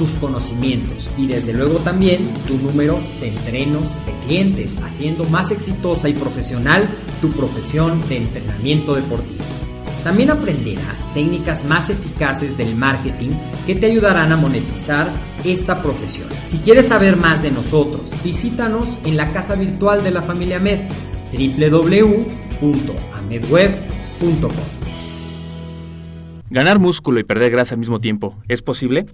tus conocimientos y desde luego también tu número de entrenos de clientes, haciendo más exitosa y profesional tu profesión de entrenamiento deportivo. También aprenderás técnicas más eficaces del marketing que te ayudarán a monetizar esta profesión. Si quieres saber más de nosotros, visítanos en la casa virtual de la familia Med, www.amedweb.com. Ganar músculo y perder grasa al mismo tiempo, ¿es posible?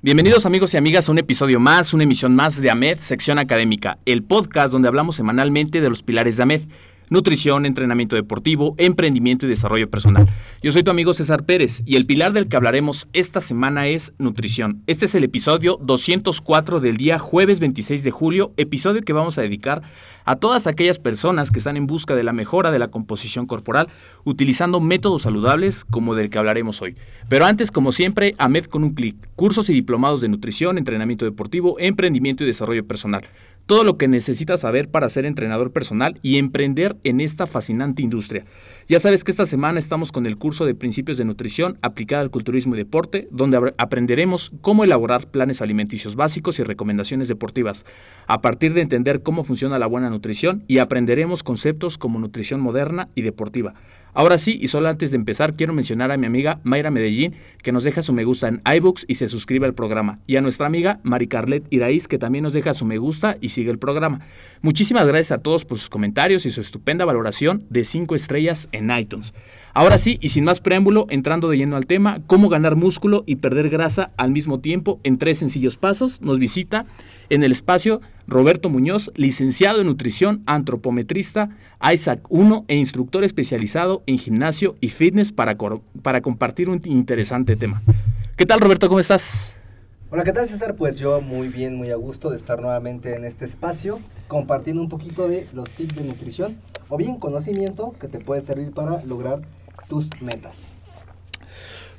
Bienvenidos amigos y amigas a un episodio más, una emisión más de AMED, sección académica, el podcast donde hablamos semanalmente de los pilares de AMED nutrición, entrenamiento deportivo, emprendimiento y desarrollo personal. Yo soy tu amigo César Pérez y el pilar del que hablaremos esta semana es nutrición. Este es el episodio 204 del día jueves 26 de julio, episodio que vamos a dedicar a todas aquellas personas que están en busca de la mejora de la composición corporal utilizando métodos saludables como del que hablaremos hoy. Pero antes, como siempre, AMED con un clic, cursos y diplomados de nutrición, entrenamiento deportivo, emprendimiento y desarrollo personal todo lo que necesitas saber para ser entrenador personal y emprender en esta fascinante industria. Ya sabes que esta semana estamos con el curso de principios de nutrición aplicada al culturismo y deporte, donde aprenderemos cómo elaborar planes alimenticios básicos y recomendaciones deportivas, a partir de entender cómo funciona la buena nutrición y aprenderemos conceptos como nutrición moderna y deportiva. Ahora sí, y solo antes de empezar, quiero mencionar a mi amiga Mayra Medellín, que nos deja su me gusta en iBooks y se suscribe al programa, y a nuestra amiga Mari Carlet Iraíz, que también nos deja su me gusta y sigue el programa. Muchísimas gracias a todos por sus comentarios y su estupenda valoración de 5 estrellas en iTunes. Ahora sí, y sin más preámbulo, entrando de lleno al tema, cómo ganar músculo y perder grasa al mismo tiempo en tres sencillos pasos, nos visita en el espacio Roberto Muñoz, licenciado en nutrición, antropometrista, Isaac 1 e instructor especializado en gimnasio y fitness para, para compartir un interesante tema. ¿Qué tal Roberto? ¿Cómo estás? Hola, ¿qué tal César? Pues yo muy bien, muy a gusto de estar nuevamente en este espacio, compartiendo un poquito de los tips de nutrición o bien conocimiento que te puede servir para lograr tus metas.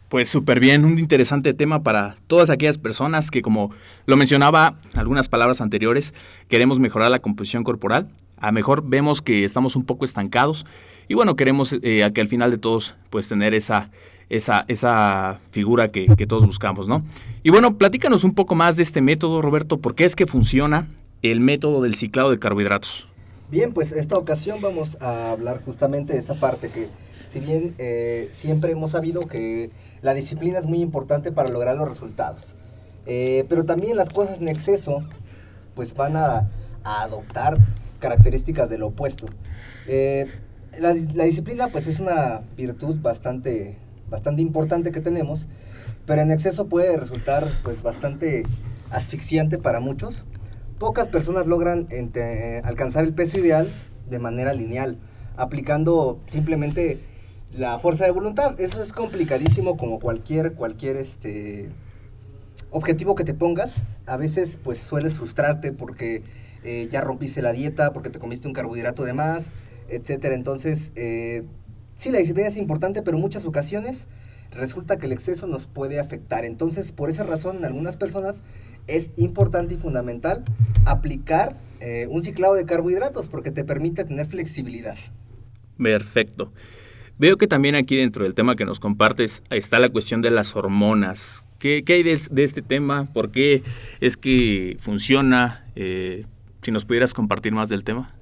Pues súper bien, un interesante tema para todas aquellas personas que, como lo mencionaba algunas palabras anteriores, queremos mejorar la composición corporal. A mejor vemos que estamos un poco estancados y bueno, queremos eh, que al final de todos pues tener esa, esa, esa figura que, que, todos buscamos, ¿no? Y bueno, platícanos un poco más de este método, Roberto, ¿por qué es que funciona el método del ciclado de carbohidratos? Bien, pues esta ocasión vamos a hablar justamente de esa parte que si bien eh, siempre hemos sabido que la disciplina es muy importante para lograr los resultados, eh, pero también las cosas en exceso pues van a, adoptar características del opuesto. Eh, la, disciplina pues es una virtud bastante, bastante importante que tenemos, pero en exceso puede resultar pues bastante asfixiante para muchos pocas personas logran alcanzar el peso ideal de manera lineal, aplicando simplemente la fuerza de voluntad. Eso es complicadísimo como cualquier, cualquier este, objetivo que te pongas. A veces pues sueles frustrarte porque eh, ya rompiste la dieta, porque te comiste un carbohidrato de más, etcétera. Entonces, eh, sí, la disciplina es importante, pero en muchas ocasiones resulta que el exceso nos puede afectar. Entonces, por esa razón, en algunas personas es importante y fundamental aplicar eh, un ciclado de carbohidratos porque te permite tener flexibilidad. Perfecto. Veo que también aquí dentro del tema que nos compartes está la cuestión de las hormonas. ¿Qué, hay de, este tema? ¿Por qué es que funciona? Eh, si nos pudieras compartir más del tema.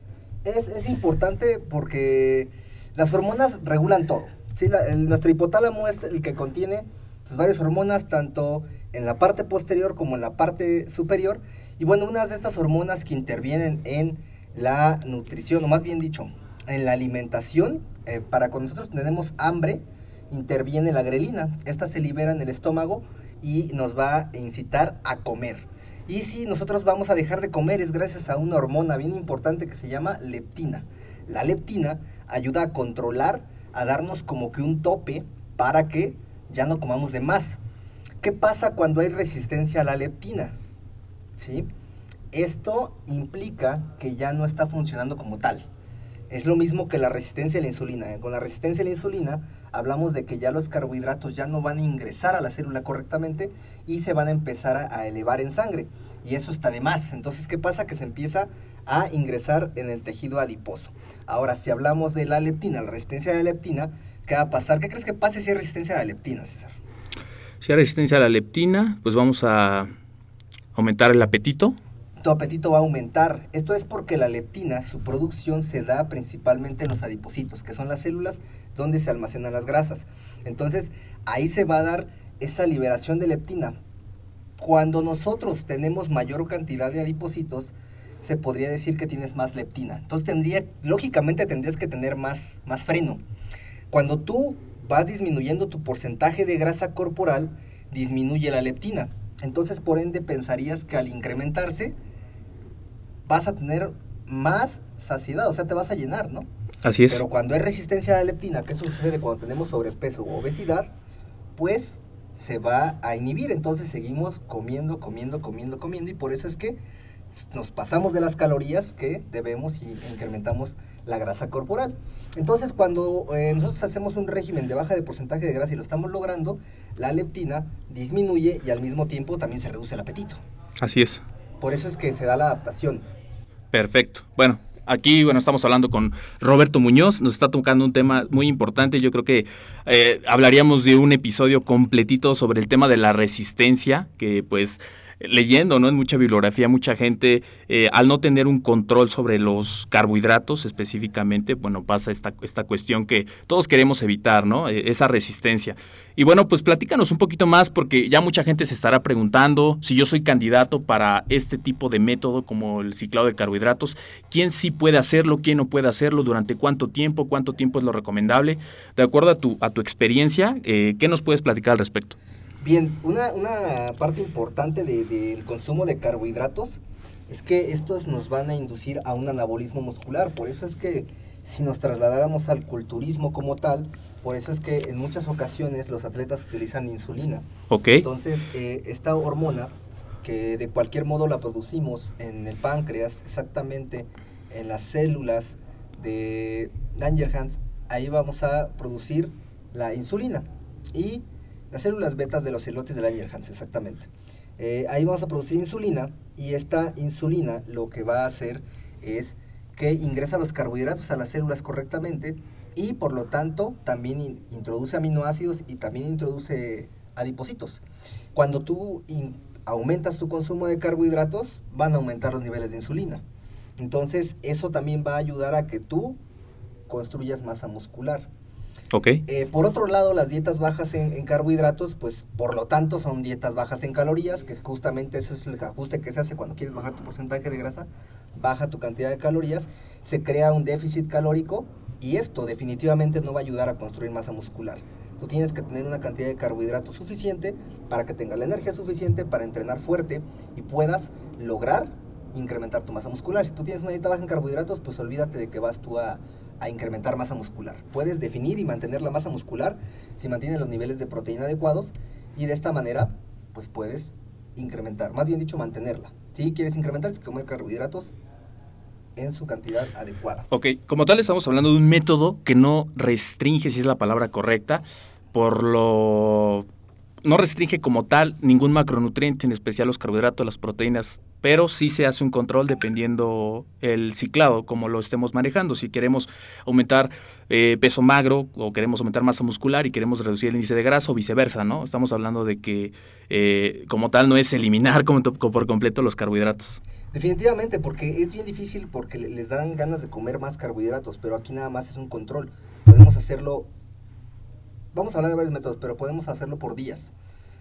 Es, es importante porque las hormonas regulan todo. ¿sí? Nuestro hipotálamo es el que contiene pues, varias hormonas, tanto en la parte posterior como en la parte superior. Y bueno, unas de estas hormonas que intervienen en la nutrición, o más bien dicho, en la alimentación, eh, para cuando nosotros tenemos hambre, interviene la grelina. Esta se libera en el estómago y nos va a incitar a comer. Y si nosotros vamos a dejar de comer es gracias a una hormona bien importante que se llama leptina. La leptina ayuda a controlar, a darnos como que un tope para que ya no comamos de más. ¿Qué pasa cuando hay resistencia a la leptina? ¿Sí? Esto implica que ya no está funcionando como tal. Es lo mismo que la resistencia a la insulina. ¿eh? Con la resistencia a la insulina hablamos de que ya los carbohidratos ya no van a ingresar a la célula correctamente y se van a empezar a, a elevar en sangre. Y eso está de más. Entonces, ¿qué pasa? Que se empieza a ingresar en el tejido adiposo. Ahora, si hablamos de la leptina, la resistencia a la leptina, ¿qué va a pasar? ¿Qué crees que pase si hay resistencia a la leptina, César? Si hay resistencia a la leptina, pues vamos a aumentar el apetito. Tu apetito va a aumentar. Esto es porque la leptina, su producción se da principalmente en los adipocitos, que son las células donde se almacenan las grasas. Entonces, ahí se va a dar esa liberación de leptina. Cuando nosotros tenemos mayor cantidad de adipocitos, se podría decir que tienes más leptina. Entonces, tendría, lógicamente tendrías que tener más, más freno. Cuando tú vas disminuyendo tu porcentaje de grasa corporal, disminuye la leptina. Entonces, por ende, pensarías que al incrementarse, vas a tener más saciedad, o sea, te vas a llenar, ¿no? Así es. Pero cuando hay resistencia a la leptina, que eso sucede cuando tenemos sobrepeso u obesidad, pues se va a inhibir. Entonces seguimos comiendo, comiendo, comiendo, comiendo y por eso es que nos pasamos de las calorías que debemos y incrementamos la grasa corporal. Entonces cuando eh, nosotros hacemos un régimen de baja de porcentaje de grasa y lo estamos logrando, la leptina disminuye y al mismo tiempo también se reduce el apetito. Así es. Por eso es que se da la adaptación. Perfecto. Bueno, aquí bueno estamos hablando con Roberto Muñoz, nos está tocando un tema muy importante. Yo creo que eh, hablaríamos de un episodio completito sobre el tema de la resistencia, que pues leyendo ¿no? en mucha bibliografía, mucha gente, eh, al no tener un control sobre los carbohidratos específicamente, bueno, pasa esta, esta cuestión que todos queremos evitar, ¿no? Eh, esa resistencia. Y bueno, pues platícanos un poquito más, porque ya mucha gente se estará preguntando si yo soy candidato para este tipo de método como el ciclado de carbohidratos, quién sí puede hacerlo, quién no puede hacerlo, durante cuánto tiempo, cuánto tiempo es lo recomendable. De acuerdo a tu, a tu experiencia, eh, ¿qué nos puedes platicar al respecto? Bien, una, una parte importante de- del consumo de carbohidratos es que estos nos van a inducir a un anabolismo muscular. Por eso es que si nos trasladáramos al culturismo como tal, por eso es que en muchas ocasiones los atletas utilizan insulina. ¿Ok? Entonces, eh, esta hormona, que de cualquier modo la producimos en el páncreas, exactamente en las células de Langerhans, ahí vamos a producir la insulina. Y las células betas de los elotes de Langerhans, exactamente. Eh, ahí vamos a producir insulina y esta insulina lo que va a hacer es que ingresa los carbohidratos a las células correctamente y por lo tanto también in- introduce aminoácidos y también introduce adipocitos. Cuando tú aumentas tu consumo de carbohidratos, van a aumentar los niveles de insulina. Entonces eso también va a ayudar a que tú construyas masa muscular. Eh, por otro lado, las dietas bajas en, en carbohidratos, pues por lo tanto son dietas bajas en calorías, que justamente eso es el ajuste que se hace cuando quieres bajar tu porcentaje de grasa, baja tu cantidad de calorías, se crea un déficit calórico y esto definitivamente no va a ayudar a construir masa muscular. Tú tienes que tener una cantidad de carbohidratos suficiente para que tengas la energía suficiente para entrenar fuerte y puedas lograr incrementar tu masa muscular. Si tú tienes una dieta baja en carbohidratos, pues olvídate de que vas tú a, a incrementar masa muscular. Puedes definir y mantener la masa muscular si mantienes los niveles de proteína adecuados y de esta manera, pues puedes incrementar, más bien dicho, mantenerla. Si quieres incrementar, tienes que comer carbohidratos en su cantidad adecuada. Ok, como tal estamos hablando de un método que no restringe, si es la palabra correcta, por lo no restringe como tal ningún macronutriente, en especial los carbohidratos, las proteínas, pero sí se hace un control dependiendo el ciclado, como lo estemos manejando. Si queremos aumentar eh, peso magro o queremos aumentar masa muscular y queremos reducir el índice de grasa o viceversa, ¿no? Estamos hablando de que eh, como tal no es eliminar por completo los carbohidratos. Definitivamente, porque es bien difícil porque le- les dan ganas de comer más carbohidratos, pero aquí nada más es un control. Podemos hacerlo, vamos a hablar de varios métodos, pero podemos hacerlo por días.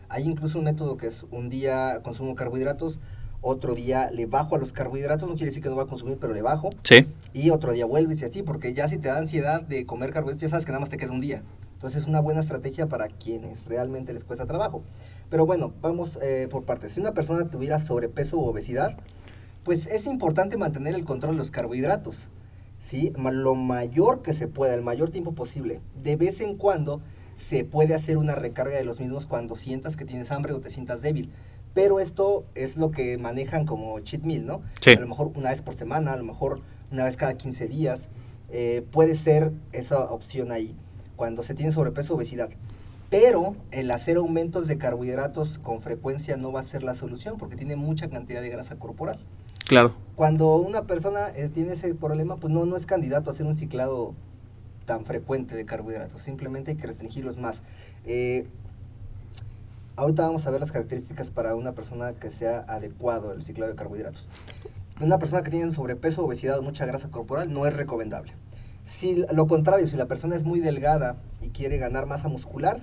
Hay incluso un método que es un día consumo carbohidratos, otro día le bajo a los carbohidratos, no quiere decir que no va a consumir, pero le bajo, Sí. y otro día vuelves y así, porque ya si te da ansiedad de comer carbohidratos, ya sabes que nada más te queda un día. Entonces es una buena estrategia para quienes realmente les cuesta trabajo. Pero bueno, vamos eh, por partes. Si una persona tuviera sobrepeso o obesidad, pues es importante mantener el control de los carbohidratos. ¿sí? Lo mayor que se pueda, el mayor tiempo posible. De vez en cuando se puede hacer una recarga de los mismos cuando sientas que tienes hambre o te sientas débil. Pero esto es lo que manejan como cheat meal, ¿no? Sí. A lo mejor una vez por semana, a lo mejor una vez cada 15 días. eh, puede ser esa opción ahí, cuando se tiene sobrepeso o obesidad. Pero el hacer aumentos de carbohidratos con frecuencia no va a ser la solución porque tiene mucha cantidad de grasa corporal. Claro. Cuando una persona eh, tiene ese problema, pues no, no es candidato a hacer un ciclado tan frecuente de carbohidratos. Simplemente hay que restringirlos más. Eh, ahorita vamos a ver las características para una persona que sea adecuado el ciclado de carbohidratos. Una persona que tiene sobrepeso, obesidad o mucha grasa corporal no es recomendable. Si lo contrario, si la persona es muy delgada y quiere ganar masa muscular,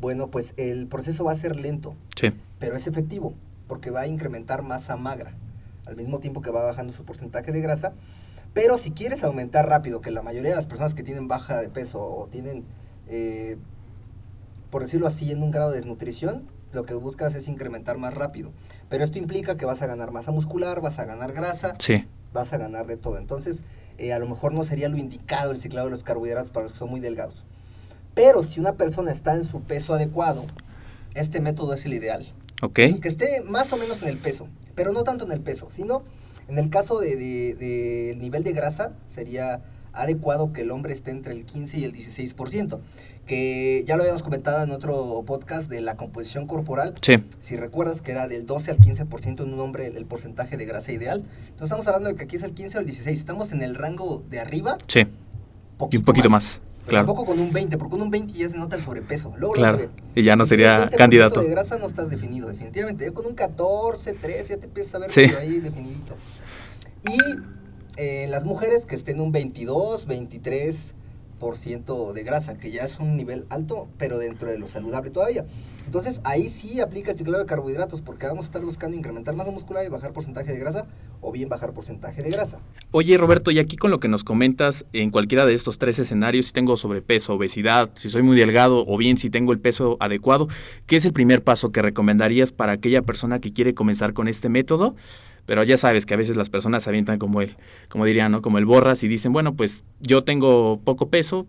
bueno, pues el proceso va a ser lento Sí. pero es efectivo porque va a incrementar masa magra al mismo tiempo que va bajando su porcentaje de grasa. Pero si quieres aumentar rápido, que la mayoría de las personas que tienen baja de peso o tienen, eh, por decirlo así, en un grado de desnutrición, lo que buscas es incrementar más rápido. Pero esto implica que vas a ganar masa muscular, vas a ganar grasa, Sí. vas a ganar de todo. Entonces, eh, a lo mejor no sería lo indicado el ciclado de los carbohidratos para los que son muy delgados. Pero si una persona está en su peso adecuado, este método es el ideal. Ok. Que esté más o menos en el peso, pero no tanto en el peso, sino en el caso del de, de- el nivel de grasa, sería adecuado que el hombre esté entre el 15 y el 16%, que ya lo habíamos comentado en otro podcast de la composición corporal, Sí. si recuerdas que era del 12 al 15% en un hombre el, porcentaje de grasa ideal, entonces estamos hablando de que aquí es el 15 o el 16, estamos en el rango de arriba, Sí. Y un poquito más. pero Claro. tampoco con un 20, porque con un 20 ya se nota el sobrepeso. Luego, Claro, luego y ya no sería tienes 20% candidato. de grasa no estás definido, definitivamente. Ya con un 14, 13 ya te empiezas a ver Sí. ahí definidito. Y eh, las mujeres que estén un 22, 23% de grasa, que ya es un nivel alto, pero dentro de lo saludable todavía. Entonces ahí sí aplica el ciclado de carbohidratos, porque vamos a estar buscando incrementar masa muscular y bajar porcentaje de grasa, o bien bajar porcentaje de grasa. Oye, Roberto, y aquí con lo que nos comentas, en cualquiera de estos tres escenarios, si tengo sobrepeso, obesidad, si soy muy delgado o bien si tengo el peso adecuado, ¿qué es el primer paso que recomendarías para aquella persona que quiere comenzar con este método? Pero ya sabes que a veces las personas se avientan como el, como dirían, ¿no? Como el borras y dicen, bueno, pues yo tengo poco peso,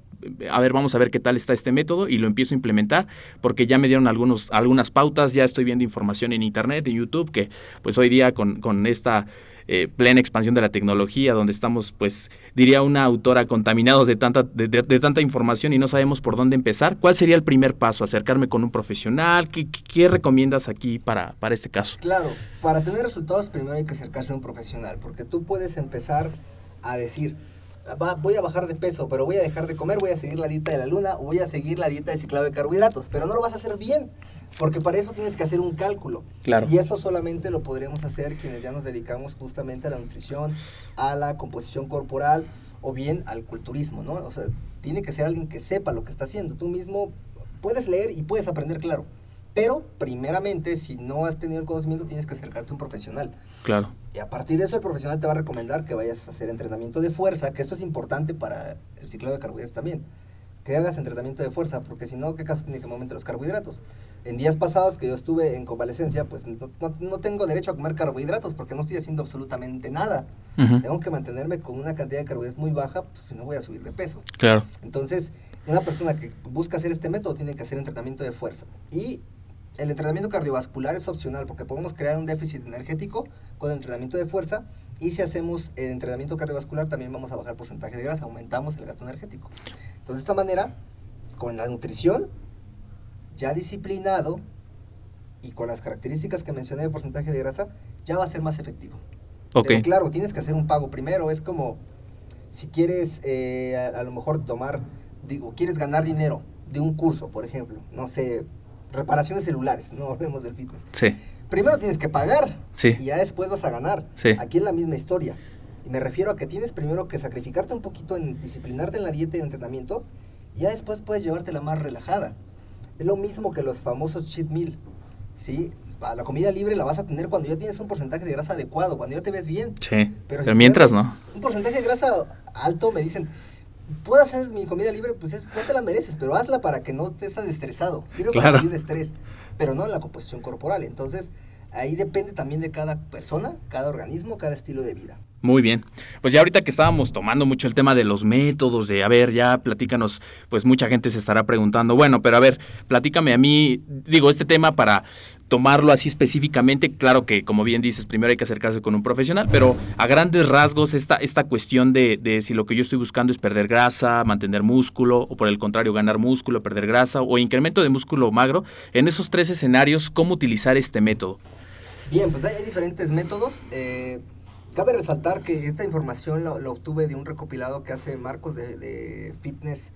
a ver, vamos a ver qué tal está este método y lo empiezo a implementar porque ya me dieron algunos, algunas pautas, ya estoy viendo información en internet, en YouTube, que pues hoy día con, con esta eh, plena expansión de la tecnología, donde estamos, pues, diría una autora, contaminados de tanta, de, de- tanta información y no sabemos por dónde empezar. ¿Cuál sería el primer paso? ¿Acercarme con un profesional? ¿Qué, qué- qué recomiendas aquí para, para este caso? Claro, para tener resultados primero hay que acercarse a un profesional, porque tú puedes empezar a decir, "Va- voy a bajar de peso, pero voy a dejar de comer, voy a seguir la dieta de la luna, voy a seguir la dieta de ciclado de carbohidratos, pero no lo vas a hacer bien, porque para eso tienes que hacer un cálculo. Claro. Y eso solamente lo podríamos hacer quienes ya nos dedicamos justamente a la nutrición, a la composición corporal o bien al culturismo, ¿no? O sea, tiene que ser alguien que sepa lo que está haciendo. Tú mismo puedes leer y puedes aprender, claro. Pero, primeramente, si no has tenido el conocimiento, tienes que acercarte a un profesional. Claro. Y a partir de eso, el profesional te va a recomendar que vayas a hacer entrenamiento de fuerza, que esto es importante para el ciclado de carbohidratos también. Que hagas entrenamiento de fuerza, porque si no, ¿qué caso tiene que me aumente los carbohidratos? En días pasados que yo estuve en convalecencia, pues no, no- no tengo derecho a comer carbohidratos porque no estoy haciendo absolutamente nada. Tengo que mantenerme con una cantidad de carbohidratos muy baja, pues no voy a subir de peso. Claro. Entonces, una persona que busca hacer este método tiene que hacer entrenamiento de fuerza. Y el entrenamiento cardiovascular es opcional porque podemos crear un déficit energético con el entrenamiento de fuerza. Y si hacemos el entrenamiento cardiovascular, también vamos a bajar porcentaje de grasa, aumentamos el gasto energético. Entonces, de esta manera, con la nutrición, ya disciplinado, y con las características que mencioné de porcentaje de grasa, ya va a ser más efectivo. Ok. Pero claro, tienes que hacer un pago primero. Es como si quieres eh, a, a lo mejor tomar, digo, quieres ganar dinero de un curso, por ejemplo, no sé, reparaciones celulares, no hablemos del fitness. Sí. Primero tienes que pagar Sí. y ya después vas a ganar. Sí. Aquí es la misma historia. Y me refiero a que tienes primero que sacrificarte un poquito en disciplinarte en la dieta y el entrenamiento y ya después puedes llevártela más relajada. Es lo mismo que los famosos cheat meal. ¿sí? A La comida libre la vas a tener cuando ya tienes un porcentaje de grasa adecuado, cuando ya te ves bien. Sí. Pero, si mientras no. Un porcentaje de grasa alto, me dicen, puedo hacer mi comida libre, pues es- no te la mereces, pero hazla para que no estés estresado. Sirve Claro. para de estrés, pero no en la composición corporal. Entonces, ahí depende también de cada persona, cada organismo, cada estilo de vida. Muy bien. Pues ya ahorita que estábamos tomando mucho el tema de los métodos, de, a ver, ya platícanos, pues mucha gente se estará preguntando, bueno, pero a ver, platícame a mí, digo, este tema para tomarlo así específicamente, claro que como bien dices, primero hay que acercarse con un profesional, pero a grandes rasgos esta, esta cuestión de, de si lo que yo estoy buscando es perder grasa, mantener músculo, o por el contrario, ganar músculo, perder grasa, o incremento de músculo magro, en esos tres escenarios, ¿cómo utilizar este método? Bien, pues hay, diferentes métodos. eh, cabe resaltar que esta información la, la obtuve de un recopilado que hace Marcos de, de Fitness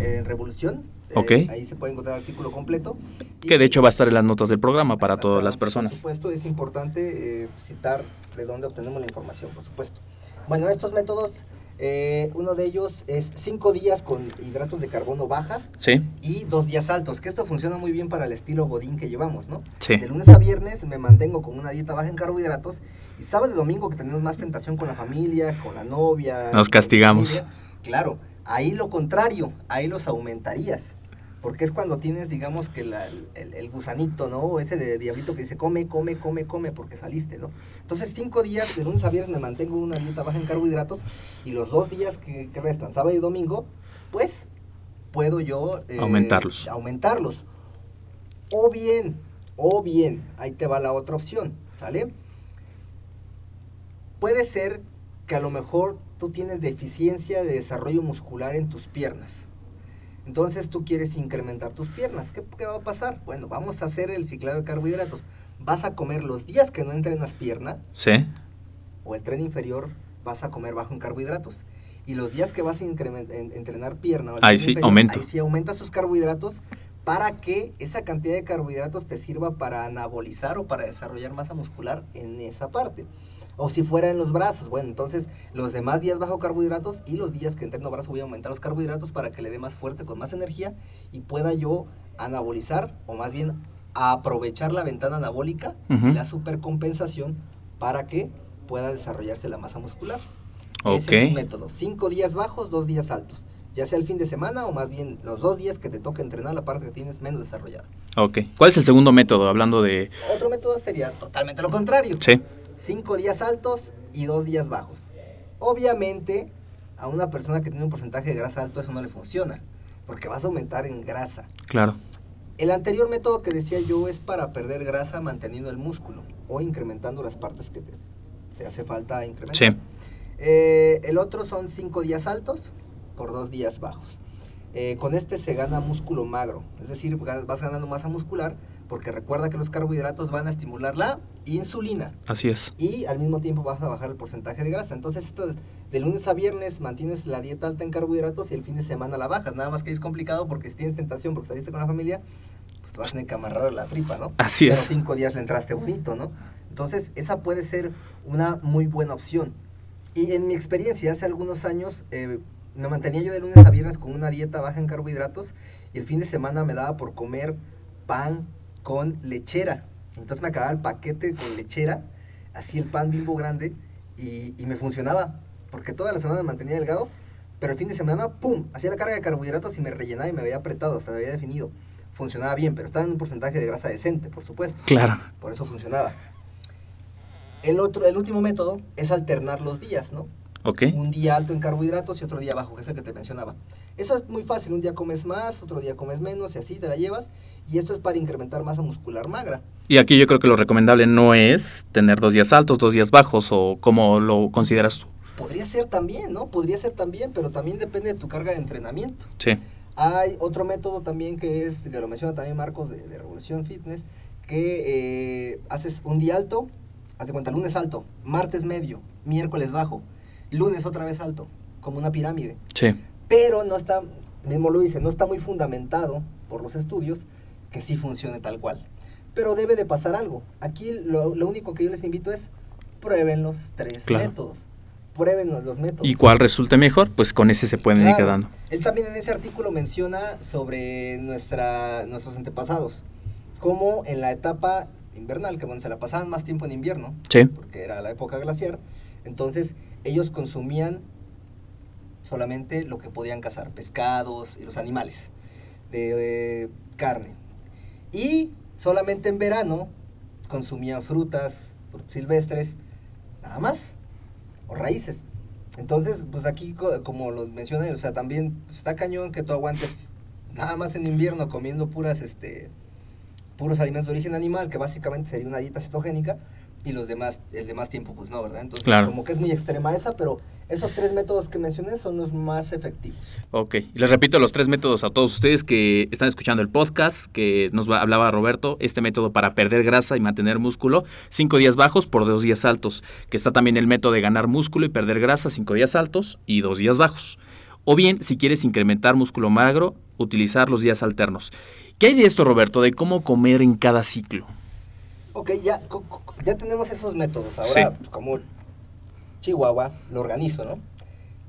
eh, Revolución. Eh, Ok. Ahí se puede encontrar el artículo completo. Que de hecho va a estar en las notas del programa para todas las personas. Por supuesto, es importante eh, citar de dónde obtenemos la información, por supuesto. Bueno, estos métodos, eh, uno de ellos es cinco días con hidratos de carbono baja ¿Sí? y dos días altos, que esto funciona muy bien para el estilo godín que llevamos, ¿no? Sí. De lunes a viernes me mantengo con una dieta baja en carbohidratos y sábado y domingo que tenemos más tentación con la familia, con la novia. Nos castigamos. familia, Claro, ahí lo contrario, ahí los aumentarías. Porque es cuando tienes, digamos, que la- el, el gusanito, ¿no? Ese de diablito que dice, come, come, come, come, porque saliste, ¿no? Entonces, cinco días, de lunes a viernes, me mantengo una dieta baja en carbohidratos y los dos días que, que restan, sábado y domingo, pues, puedo yo... eh, Aumentarlos. Aumentarlos. O bien, o bien, ahí te va la otra opción, ¿sale? Puede ser que a lo mejor tú tienes deficiencia de desarrollo muscular en tus piernas. Entonces tú quieres incrementar tus piernas. ¿Qué, qué va a pasar? Bueno, vamos a hacer el ciclado de carbohidratos. Vas a comer los días que no entrenas pierna ¿Sí? o el tren inferior, vas a comer bajo en carbohidratos. Y los días que vas a entrenar pierna o el Ahí tren sí, inferior, aumento. ahí sí aumentas sus carbohidratos para que esa cantidad de carbohidratos te sirva para anabolizar o para desarrollar masa muscular en esa parte. O si fuera en los brazos, bueno, entonces los demás días bajo carbohidratos y los días que entreno brazos voy a aumentar los carbohidratos para que le dé más fuerte, con más energía y pueda yo anabolizar o más bien aprovechar la ventana anabólica y la supercompensación para que pueda desarrollarse la masa muscular. Ese es un método. Cinco días bajos, dos días altos. Ya sea el fin de semana o más bien los dos días que te toca entrenar la parte que tienes menos desarrollada. Ok. ¿Cuál es el segundo método? Hablando de... Otro método sería totalmente lo contrario. Sí. Cinco días altos y dos días bajos. Obviamente, a una persona que tiene un porcentaje de grasa alto eso no le funciona, porque vas a aumentar en grasa. Claro. El anterior método que decía yo es para perder grasa manteniendo el músculo o incrementando las partes que te, te hace falta incrementar. Sí. Eh, el otro son cinco días altos por dos días bajos. Eh, con este se gana músculo magro, es decir, vas ganando masa muscular porque recuerda que los carbohidratos van a estimular la insulina Así es. y al mismo tiempo vas a bajar el porcentaje de grasa. Entonces, esto de lunes a viernes mantienes la dieta alta en carbohidratos y el fin de semana la bajas. Nada más que es complicado porque si tienes tentación porque saliste con la familia, pues te vas a tener que amarrar la tripa, ¿no? Así Pero es. cinco días le entraste bonito, ¿no? Entonces, esa puede ser una muy buena opción. Y en mi experiencia, hace algunos años, eh, me mantenía yo de lunes a viernes con una dieta baja en carbohidratos y el fin de semana me daba por comer pan con lechera. Entonces me acababa el paquete con lechera, así el pan bimbo grande, y, y me funcionaba, porque toda la semana me mantenía delgado, pero el fin de semana, ¡pum!, hacía la carga de carbohidratos y me rellenaba y me veía apretado, hasta me había definido. Funcionaba bien, pero estaba en un porcentaje de grasa decente, por supuesto. Claro. Por eso funcionaba. El, otro, el último método es alternar los días, ¿no? Ok. Un día alto en carbohidratos y otro día bajo, que es el que te mencionaba. Eso es muy fácil, un día comes más, otro día comes menos y así te la llevas. Y esto es para incrementar masa muscular magra. Y aquí yo creo que lo recomendable no es tener dos días altos, dos días bajos, o como lo consideras tú. Podría ser también, ¿no? Podría ser también, pero también depende de tu carga de entrenamiento. Sí. Hay otro método también que es, que lo menciona también Marcos de, de Revolución Fitness, que eh, haces un día alto, haz de cuenta, lunes alto, martes medio, miércoles bajo, lunes otra vez alto, como una pirámide. Sí. Pero no está, mismo lo dice, no está muy fundamentado por los estudios que sí funcione tal cual. Pero debe de pasar algo. Aquí lo, lo único que yo les invito es prueben los tres Claro. métodos. Prueben los- métodos. ¿Y cuál resulte mejor? Pues con ese se pueden ir quedando. Él también en ese artículo menciona sobre nuestra, nuestros antepasados, como en la etapa invernal, que bueno, se la pasaban más tiempo en invierno, Sí. porque era la época glaciar, entonces ellos consumían solamente lo que podían cazar, pescados y los animales de eh, carne. Y solamente en verano consumían frutas, silvestres, nada más, o raíces. Entonces, pues aquí, co- como lo mencioné, o sea, también está cañón que tú aguantes nada más en invierno comiendo puras, este, puros alimentos de origen animal, que básicamente sería una dieta cetogénica, y los demás, el demás tiempo, pues no, ¿verdad? Entonces, Claro. como que es muy extrema esa, pero esos tres métodos que mencioné son los más efectivos. Ok, y les repito los tres métodos a todos ustedes que están escuchando el podcast, que nos va- hablaba Roberto, este método para perder grasa y mantener músculo, cinco días bajos por dos días altos, que está también el método de ganar músculo y perder grasa, cinco días altos y dos días bajos. O bien, si quieres incrementar músculo magro, utilizar los días alternos. ¿Qué hay de esto, Roberto, de cómo comer en cada ciclo? Ok, ya, ya tenemos esos métodos. Ahora, Sí. pues, como Chihuahua, lo organizo, ¿no?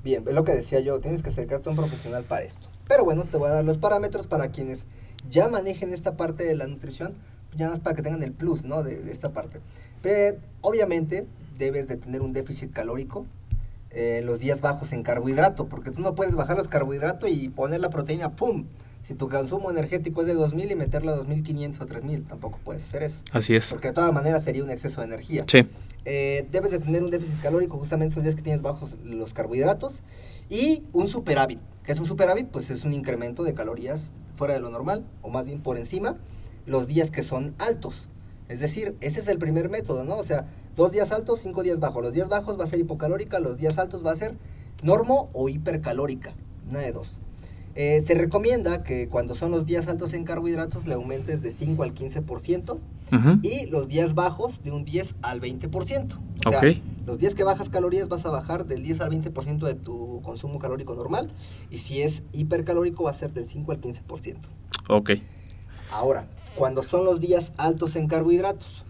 Bien, es lo que decía yo, tienes que acercarte a un profesional para esto. Pero bueno, te voy a dar los parámetros para quienes ya manejen esta parte de la nutrición, ya más para que tengan el plus, ¿no? De, de esta parte. Pero, obviamente, debes de tener un déficit calórico, eh, los días bajos en carbohidrato, porque tú no puedes bajar los carbohidratos y poner la proteína, ¡pum! Si tu consumo energético es de 2000 y meterla a 2500 o 3000, tampoco puedes hacer eso. Así es. Porque de todas maneras sería un exceso de energía. Sí, Eh, debes de tener un déficit calórico justamente esos días que tienes bajos los carbohidratos y un superávit. ¿Qué es un superávit? Pues es un incremento de calorías fuera de lo normal o más bien por encima los días que son altos. Es decir, ese es el primer método, ¿no? O sea, dos días altos, cinco días bajos. Los días bajos va a ser hipocalórica, los días altos va a ser normo o hipercalórica. Una de dos. Eh, se recomienda que cuando son los días altos en carbohidratos le aumentes de 5 al 15% Ujú. y los días bajos de un 10 al 20%. O sea, los días que bajas calorías vas a bajar del 10 al 20% de tu consumo calórico normal y si es hipercalórico va a ser del 5 al 15%. ok. Ahora, cuando son los días altos en carbohidratos,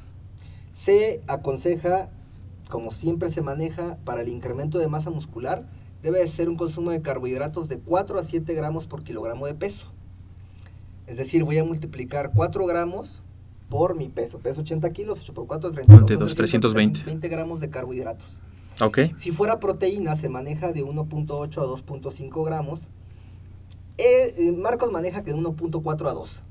se aconseja, como siempre se maneja, para el incremento de masa muscular, debe de ser un consumo de carbohidratos de 4 a 7 gramos por kilogramo de peso. Es decir, voy a multiplicar 4 gramos por mi peso. Peso 80 kilos, 8 por 4, 32, 32, 320. 20 gramos de carbohidratos. Ok. Si fuera proteína, se maneja de 1.8 a 2.5 gramos. Eh, eh, Marcos maneja que de 1.4 a 2.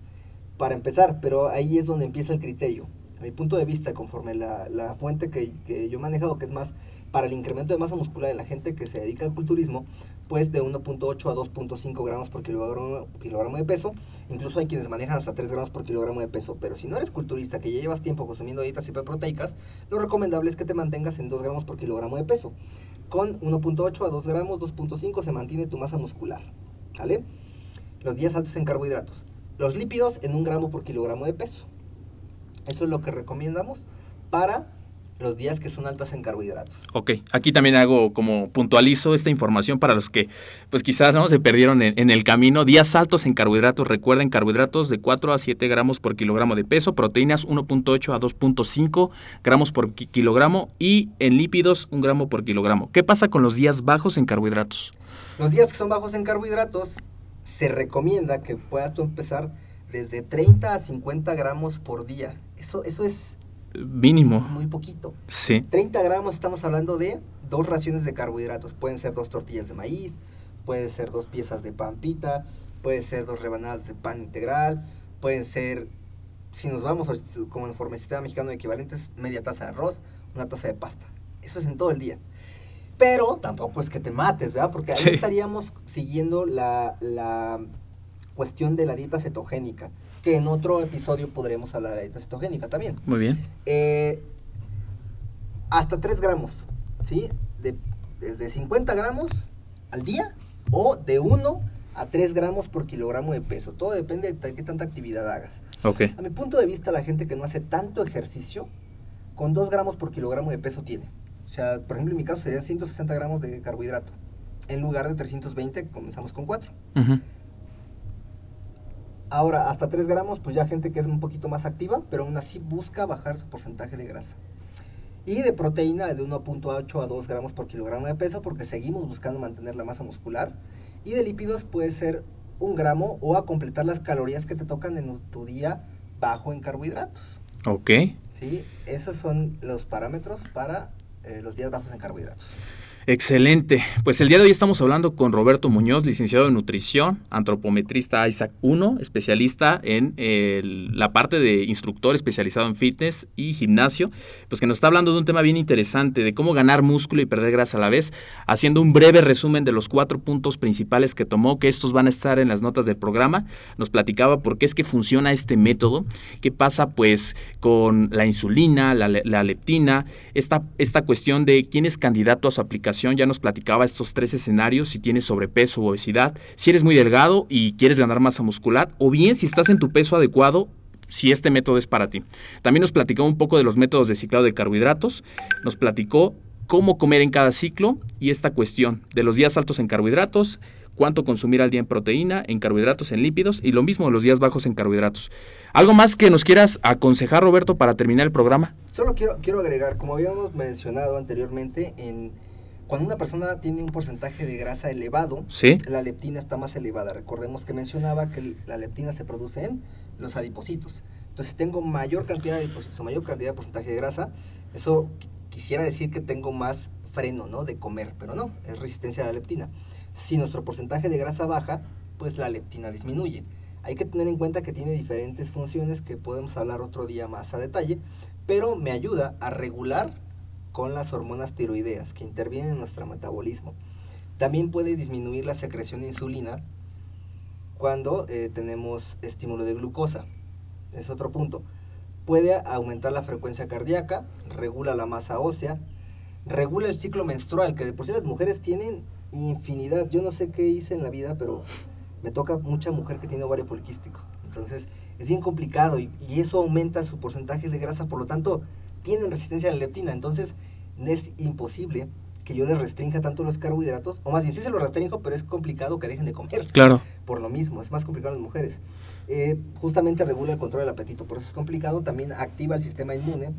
Para empezar, pero ahí es donde empieza el criterio. A mi punto de vista, conforme la, la fuente que, que yo he manejado, que es más para el incremento de masa muscular de la gente que se dedica al culturismo, pues de 1.8 a 2.5 gramos por kilogramo, kilogramo de peso. Incluso hay quienes manejan hasta 3 gramos por kilogramo de peso. Pero si no eres culturista, que ya llevas tiempo consumiendo dietas hiperproteicas, lo recomendable es que te mantengas en 2 gramos por kilogramo de peso. Con 1.8 a 2 gramos, 2.5 se mantiene tu masa muscular. ¿Vale? Los días altos en carbohidratos. Los lípidos en un gramo por kilogramo de peso. Eso es lo que recomendamos para los días que son altas en carbohidratos. Ok, aquí también hago como puntualizo esta información para los que pues quizás no se perdieron en, en el camino. Días altos en carbohidratos, recuerden carbohidratos de 4 a 7 gramos por kilogramo de peso, proteínas 1.8 a 2.5 gramos por ki- kilogramo y en lípidos 1 gramo por kilogramo. ¿Qué pasa con los días bajos en carbohidratos? Los días que son bajos en carbohidratos, se recomienda que puedas tú empezar desde 30 a 50 gramos por día. Eso, eso es, Mínimo. es muy poquito. Sí, 30 gramos estamos hablando de dos raciones de carbohidratos. Pueden ser dos tortillas de maíz, pueden ser dos piezas de pan pita, pueden ser dos rebanadas de pan integral, pueden ser, si nos vamos como en forma sistema mexicano de equivalentes, media taza de arroz, una taza de pasta. Eso es en todo el día. Pero tampoco es que te mates, ¿verdad? Porque ahí Sí. estaríamos siguiendo la, la cuestión de la dieta cetogénica, que en otro episodio podremos hablar de dieta cetogénica también. muy bien. Eh, hasta 3 gramos, ¿sí? De, desde 50 gramos al día o de 1 a 3 gramos por kilogramo de peso. Todo depende de qué tanta actividad hagas. Ok. A mi punto de vista, la gente que no hace tanto ejercicio, con 2 gramos por kilogramo de peso tiene. O sea, por ejemplo, en mi caso serían 160 gramos de carbohidrato. En lugar de 320, comenzamos con 4. Ujú. Ahora, hasta 3 gramos, pues ya gente que es un poquito más activa, pero aún así busca bajar su porcentaje de grasa. Y de proteína de 1.8 a 2 gramos por kilogramo de peso, porque seguimos buscando mantener la masa muscular. Y de lípidos puede ser un gramo o a completar las calorías que te tocan en tu día bajo en carbohidratos. Ok. ¿sí? Esos son los parámetros para eh, los días bajos en carbohidratos. Excelente. Pues el día de hoy estamos hablando con Roberto Muñoz, licenciado en nutrición, antropometrista Isaac 1, especialista en el- la parte de instructor especializado en fitness y gimnasio, pues que nos está hablando de un tema bien interesante, de cómo ganar músculo y perder grasa a la vez, haciendo un breve resumen de los cuatro puntos principales que tomó, que estos van a estar en las notas del programa. Nos platicaba por qué es que funciona este método, qué pasa pues con la insulina, la, la leptina, esta, esta cuestión de quién es candidato a su aplicación, ya nos platicaba estos tres escenarios, si tienes sobrepeso o obesidad, si eres muy delgado y quieres ganar masa muscular, o bien si estás en tu peso adecuado, si este método es para ti. También nos platicó un poco de los métodos de ciclado de carbohidratos, nos platicó cómo comer en cada ciclo y esta cuestión de los días altos en carbohidratos, cuánto consumir al día en proteína, en carbohidratos, en lípidos y lo mismo los días bajos en carbohidratos. ¿Algo más que nos quieras aconsejar, Roberto, para terminar el programa? Solo quiero, quiero agregar, como habíamos mencionado anteriormente, en cuando una persona tiene un porcentaje de grasa elevado, Sí. la leptina está más elevada. Recordemos que mencionaba que la leptina se produce en los adipocitos. Entonces, si tengo mayor cantidad de adipocitos o mayor cantidad de porcentaje de grasa, eso qu- quisiera decir que tengo más freno, ¿no? De comer, pero no, es resistencia a la leptina. Si nuestro porcentaje de grasa baja, pues la leptina disminuye. Hay que tener en cuenta que tiene diferentes funciones que podemos hablar otro día más a detalle, pero me ayuda a regular con las hormonas tiroideas que intervienen en nuestro metabolismo. También puede disminuir la secreción de insulina cuando eh, tenemos estímulo de glucosa. Es otro punto. Puede aumentar la frecuencia cardíaca, regula la masa ósea, regula el ciclo menstrual, que de por sí las mujeres tienen infinidad. Yo no sé qué hice en la vida, pero me toca mucha mujer que tiene ovario poliquístico. Entonces es bien complicado y, y eso aumenta su porcentaje de grasa, por lo tanto tienen resistencia a la leptina. Entonces es imposible que yo les restrinja tanto los carbohidratos, o más bien sí se los restringo, pero es complicado que dejen de comer Claro. por lo mismo, es más complicado en las mujeres. Eh, justamente regula el control del apetito, por eso es complicado, también activa el sistema inmune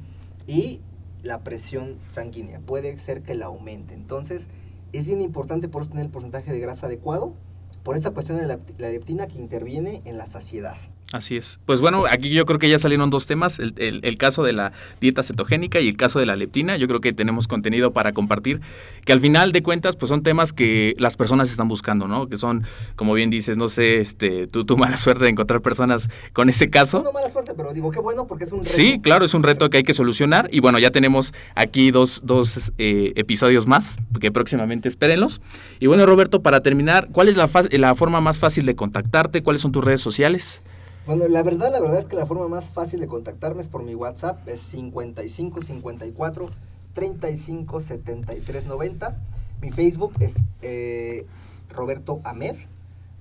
y la presión sanguínea, puede ser que la aumente. Entonces, es bien importante por eso tener el porcentaje de grasa adecuado, por esta cuestión de la, la leptina que interviene en la saciedad. Así es. Pues bueno, aquí yo creo que ya salieron dos temas, el, el- el caso de la dieta cetogénica y el caso de la leptina. Yo creo que tenemos contenido para compartir, que al final de cuentas, pues son temas que las personas están buscando, ¿no? Que son, como bien dices, no sé, este, tu, tu mala suerte de encontrar personas con ese caso. No mala suerte, pero digo, qué bueno porque es un reto. Sí, claro, es un reto que hay que solucionar. Y bueno, ya tenemos aquí dos, dos eh, episodios más, que próximamente espérenlos. Y bueno, Roberto, para terminar, ¿cuál es la, la forma más fácil de contactarte? ¿Cuáles son tus redes sociales? Bueno, la verdad, la verdad es que la forma más fácil de contactarme es por mi WhatsApp, es 55 54 35 73 90. Mi Facebook es eh, Roberto Ahmed.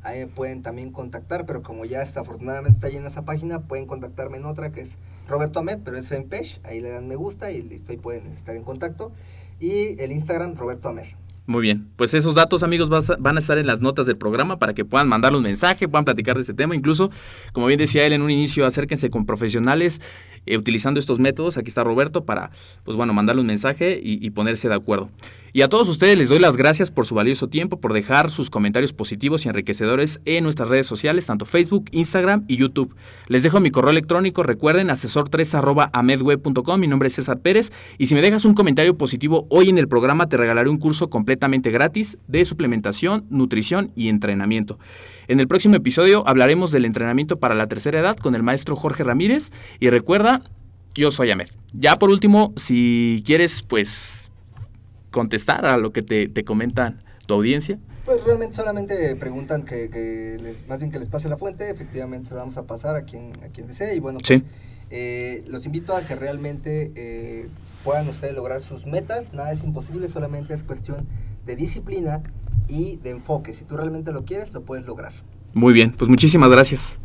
Ahí pueden también contactar, pero como ya está, afortunadamente está llena esa página, pueden contactarme en otra que es Roberto Ahmed, pero es fanpage. Ahí le dan me gusta y listo, ahí pueden estar en contacto. Y el Instagram, Roberto Ahmed. Muy bien, pues esos datos amigos van a estar en las notas del programa para que puedan mandarle un mensaje, puedan platicar de este tema, incluso, como bien decía él en un inicio, acérquense con profesionales eh, utilizando estos métodos, aquí está Roberto para, pues bueno, mandarle un mensaje y ponerse de acuerdo. Y a todos ustedes les doy las gracias por su valioso tiempo, por dejar sus comentarios positivos y enriquecedores en nuestras redes sociales, tanto Facebook, Instagram y YouTube. Les dejo mi correo electrónico, recuerden, asesor3 arroba amedweb.com, mi nombre es César Pérez, y si me dejas un comentario positivo hoy en el programa, te regalaré un curso completamente gratis de suplementación, nutrición y entrenamiento. En el próximo episodio hablaremos del entrenamiento para la tercera edad con el maestro Jorge Ramírez, y recuerda, yo soy Ahmed. Ya por último, si quieres, pues contestar a lo que te, te comentan tu audiencia. Pues realmente solamente preguntan que, que les- más bien que les pase la fuente, efectivamente se la vamos a pasar a quien, a quien desee y bueno, pues Sí. eh, los invito a que realmente eh, puedan ustedes lograr sus metas, nada es imposible, solamente es cuestión de disciplina y de enfoque. Si tú realmente lo quieres, lo puedes lograr. Muy bien, pues muchísimas gracias.